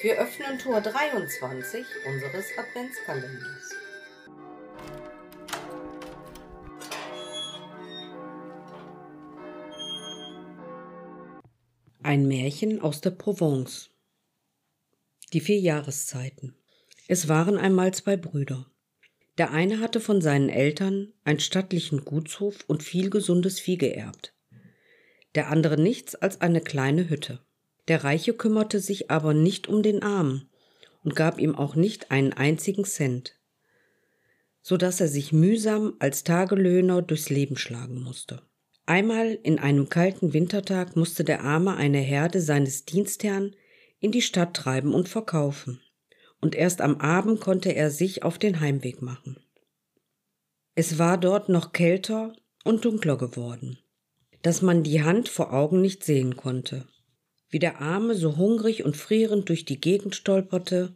Wir öffnen Tor 23 unseres Adventskalenders. Ein Märchen aus der Provence. Die vier Jahreszeiten. Es waren einmal zwei Brüder. Der eine hatte von seinen Eltern einen stattlichen Gutshof und viel gesundes Vieh geerbt. Der andere nichts als eine kleine Hütte. Der Reiche kümmerte sich aber nicht um den Armen und gab ihm auch nicht einen einzigen Cent, so dass er sich mühsam als Tagelöhner durchs Leben schlagen musste. Einmal in einem kalten Wintertag musste der Arme eine Herde seines Dienstherrn in die Stadt treiben und verkaufen, und erst am Abend konnte er sich auf den Heimweg machen. Es war dort noch kälter und dunkler geworden, dass man die Hand vor Augen nicht sehen konnte. Wie der Arme so hungrig und frierend durch die Gegend stolperte,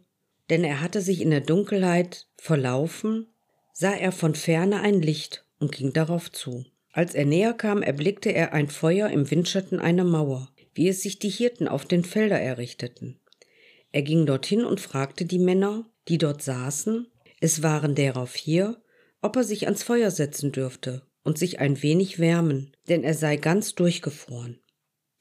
denn er hatte sich in der Dunkelheit verlaufen, sah er von ferne ein Licht und ging darauf zu. Als er näher kam, erblickte er ein Feuer im Windschatten einer Mauer, wie es sich die Hirten auf den Felder errichteten. Er ging dorthin und fragte die Männer, die dort saßen, es waren derer vier, ob er sich ans Feuer setzen dürfte und sich ein wenig wärmen, denn er sei ganz durchgefroren.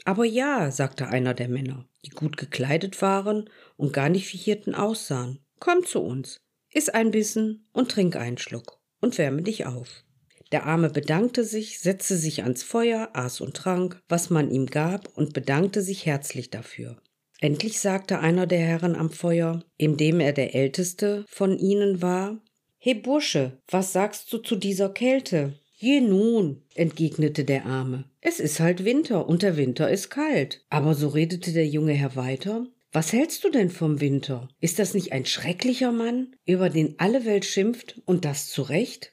Aber ja, sagte einer der Männer, die gut gekleidet waren und gar nicht wie Hirten aussahen. Komm zu uns, iss ein Bissen und trink einen Schluck und wärme dich auf. Der Arme bedankte sich, setzte sich ans Feuer, aß und trank, was man ihm gab, und bedankte sich herzlich dafür. Endlich sagte einer der Herren am Feuer, indem er der älteste von ihnen war, He Bursche, was sagst du zu dieser Kälte? Je nun, entgegnete der Arme, es ist halt Winter und der Winter ist kalt. Aber so redete der junge Herr weiter, was hältst du denn vom Winter? Ist das nicht ein schrecklicher Mann, über den alle Welt schimpft und das zu Recht?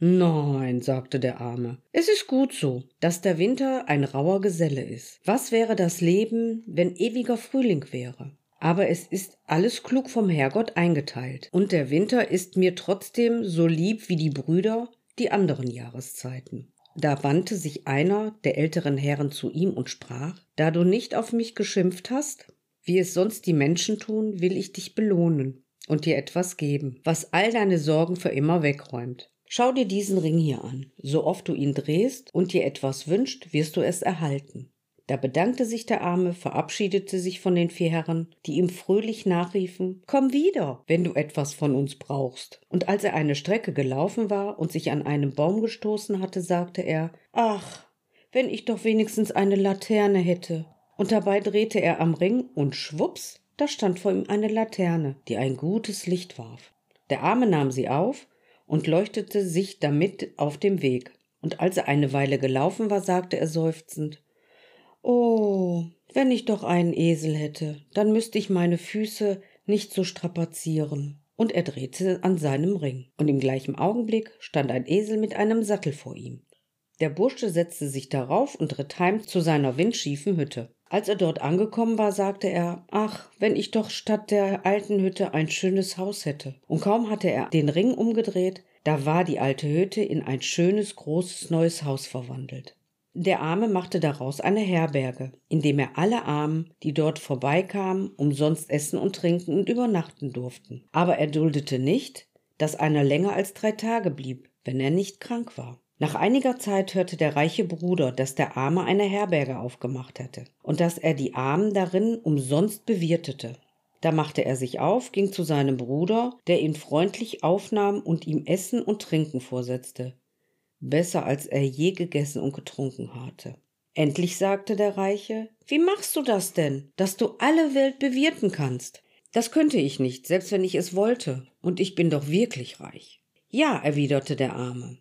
Nein, sagte der Arme, es ist gut so, dass der Winter ein rauer Geselle ist. Was wäre das Leben, wenn ewiger Frühling wäre? Aber es ist alles klug vom Herrgott eingeteilt, und der Winter ist mir trotzdem so lieb wie die Brüder, die anderen Jahreszeiten. Da wandte sich einer der älteren Herren zu ihm und sprach, da du nicht auf mich geschimpft hast, wie es sonst die Menschen tun, will ich dich belohnen und dir etwas geben, was all deine Sorgen für immer wegräumt. Schau dir diesen Ring hier an. So oft du ihn drehst und dir etwas wünscht, wirst du es erhalten. Da bedankte sich der Arme, verabschiedete sich von den vier Herren, die ihm fröhlich nachriefen Komm wieder, wenn du etwas von uns brauchst. Und als er eine Strecke gelaufen war und sich an einem Baum gestoßen hatte, sagte er Ach, wenn ich doch wenigstens eine Laterne hätte. Und dabei drehte er am Ring und schwups, da stand vor ihm eine Laterne, die ein gutes Licht warf. Der Arme nahm sie auf und leuchtete sich damit auf dem Weg. Und als er eine Weile gelaufen war, sagte er seufzend Oh, wenn ich doch einen Esel hätte, dann müsste ich meine Füße nicht so strapazieren. Und er drehte an seinem Ring, und im gleichen Augenblick stand ein Esel mit einem Sattel vor ihm. Der Bursche setzte sich darauf und ritt heim zu seiner windschiefen Hütte. Als er dort angekommen war, sagte er, ach, wenn ich doch statt der alten Hütte ein schönes Haus hätte. Und kaum hatte er den Ring umgedreht, da war die alte Hütte in ein schönes, großes, neues Haus verwandelt. Der Arme machte daraus eine Herberge, indem er alle Armen, die dort vorbeikamen, umsonst essen und trinken und übernachten durften. Aber er duldete nicht, dass einer länger als drei Tage blieb, wenn er nicht krank war. Nach einiger Zeit hörte der reiche Bruder, dass der Arme eine Herberge aufgemacht hatte und dass er die Armen darin umsonst bewirtete. Da machte er sich auf, ging zu seinem Bruder, der ihn freundlich aufnahm und ihm Essen und Trinken vorsetzte. Besser als er je gegessen und getrunken hatte. Endlich sagte der Reiche, wie machst du das denn, dass du alle Welt bewirten kannst? Das könnte ich nicht, selbst wenn ich es wollte, und ich bin doch wirklich reich. Ja, erwiderte der Arme,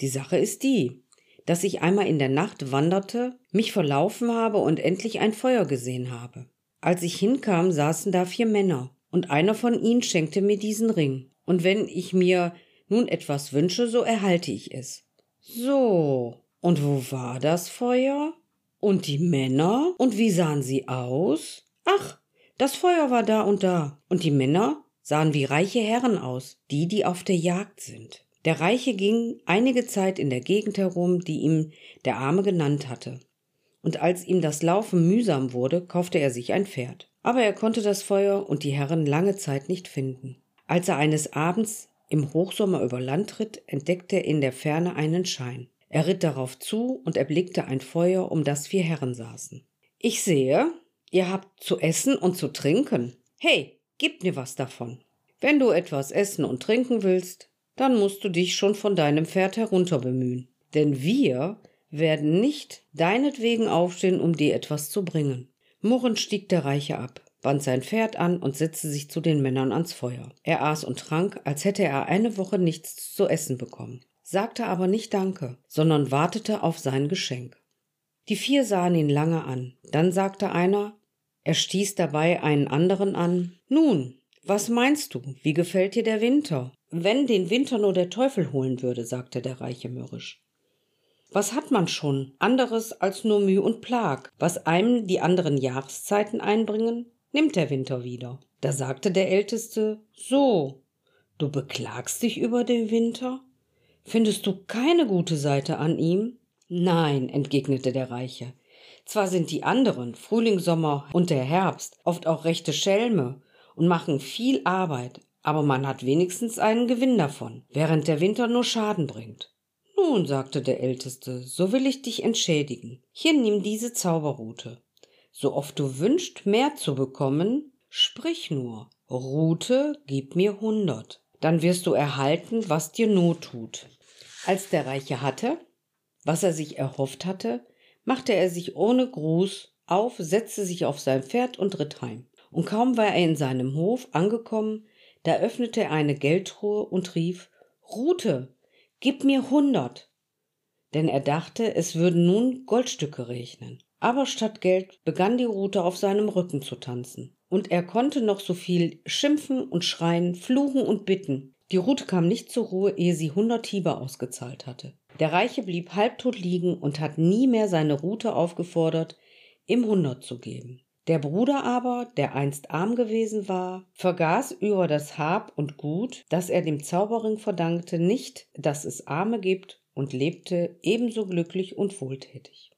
die Sache ist die, dass ich einmal in der Nacht wanderte, mich verlaufen habe und endlich ein Feuer gesehen habe. Als ich hinkam, saßen da vier Männer, und einer von ihnen schenkte mir diesen Ring. Und wenn ich mir nun etwas wünsche, so erhalte ich es. So, und wo war das Feuer? Und die Männer? Und wie sahen sie aus? Ach, das Feuer war da und da. Und die Männer sahen wie reiche Herren aus, die, die auf der Jagd sind. Der Reiche ging einige Zeit in der Gegend herum, die ihm der Arme genannt hatte. Und als ihm das Laufen mühsam wurde, kaufte er sich ein Pferd. aber er konnte das Feuer und die Herren lange Zeit nicht finden. Als er eines Abends im Hochsommer über Land ritt, entdeckte er in der Ferne einen Schein. Er ritt darauf zu und erblickte ein Feuer, um das vier Herren saßen. Ich sehe, ihr habt zu essen und zu trinken. Hey, gib mir was davon. Wenn du etwas essen und trinken willst, dann musst du dich schon von deinem Pferd herunter bemühen. Denn wir werden nicht deinetwegen aufstehen, um dir etwas zu bringen. Murrend stieg der Reiche ab, band sein Pferd an und setzte sich zu den Männern ans Feuer. Er aß und trank, als hätte er eine Woche nichts zu essen bekommen, sagte aber nicht Danke, sondern wartete auf sein Geschenk. Die vier sahen ihn lange an, dann sagte einer, er stieß dabei einen anderen an, Nun, was meinst du, wie gefällt dir der Winter? Wenn den Winter nur der Teufel holen würde, sagte der Reiche mürrisch. Was hat man schon anderes als nur Mühe und Plag? Was einem die anderen Jahreszeiten einbringen, nimmt der Winter wieder. Da sagte der Älteste, so, du beklagst dich über den Winter? Findest du keine gute Seite an ihm? Nein, entgegnete der Reiche. Zwar sind die anderen, Frühling, Sommer und der Herbst, oft auch rechte Schelme und machen viel Arbeit, aber man hat wenigstens einen Gewinn davon, während der Winter nur Schaden bringt. Nun, sagte der Älteste, so will ich dich entschädigen. Hier nimm diese Zauberrute. So oft du wünscht, mehr zu bekommen, sprich nur. Rute, gib mir hundert. Dann wirst du erhalten, was dir Not tut. Als der Reiche hatte, was er sich erhofft hatte, machte er sich ohne Gruß auf, setzte sich auf sein Pferd und ritt heim. Und kaum war er in seinem Hof angekommen, da öffnete er eine Geldtruhe und rief Rute, Gib mir hundert. Denn er dachte, es würden nun Goldstücke regnen. Aber statt Geld begann die Rute auf seinem Rücken zu tanzen. Und er konnte noch so viel schimpfen und schreien, fluchen und bitten. Die Rute kam nicht zur Ruhe, ehe sie hundert Hiebe ausgezahlt hatte. Der Reiche blieb halbtot liegen und hat nie mehr seine Rute aufgefordert, ihm hundert zu geben. Der Bruder aber, der einst arm gewesen war, vergaß über das Hab und Gut, das er dem Zauberring verdankte, nicht, dass es Arme gibt und lebte ebenso glücklich und wohltätig.